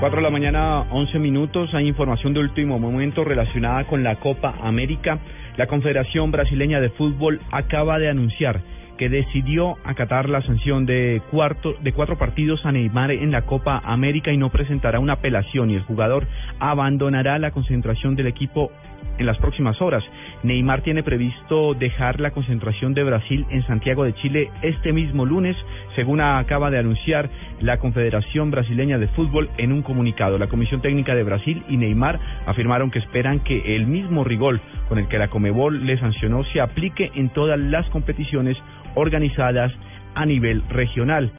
4 de la mañana, 11 minutos. Hay información de último momento relacionada con la Copa América. La Confederación Brasileña de Fútbol acaba de anunciar que decidió acatar la sanción de, cuarto, de cuatro partidos a Neymar en la Copa América y no presentará una apelación y el jugador abandonará la concentración del equipo en las próximas horas. Neymar tiene previsto dejar la concentración de Brasil en Santiago de Chile este mismo lunes, según acaba de anunciar la Confederación Brasileña de Fútbol en un comunicado. La Comisión Técnica de Brasil y Neymar afirmaron que esperan que el mismo rigor con el que la Comebol le sancionó se aplique en todas las competiciones organizadas a nivel regional.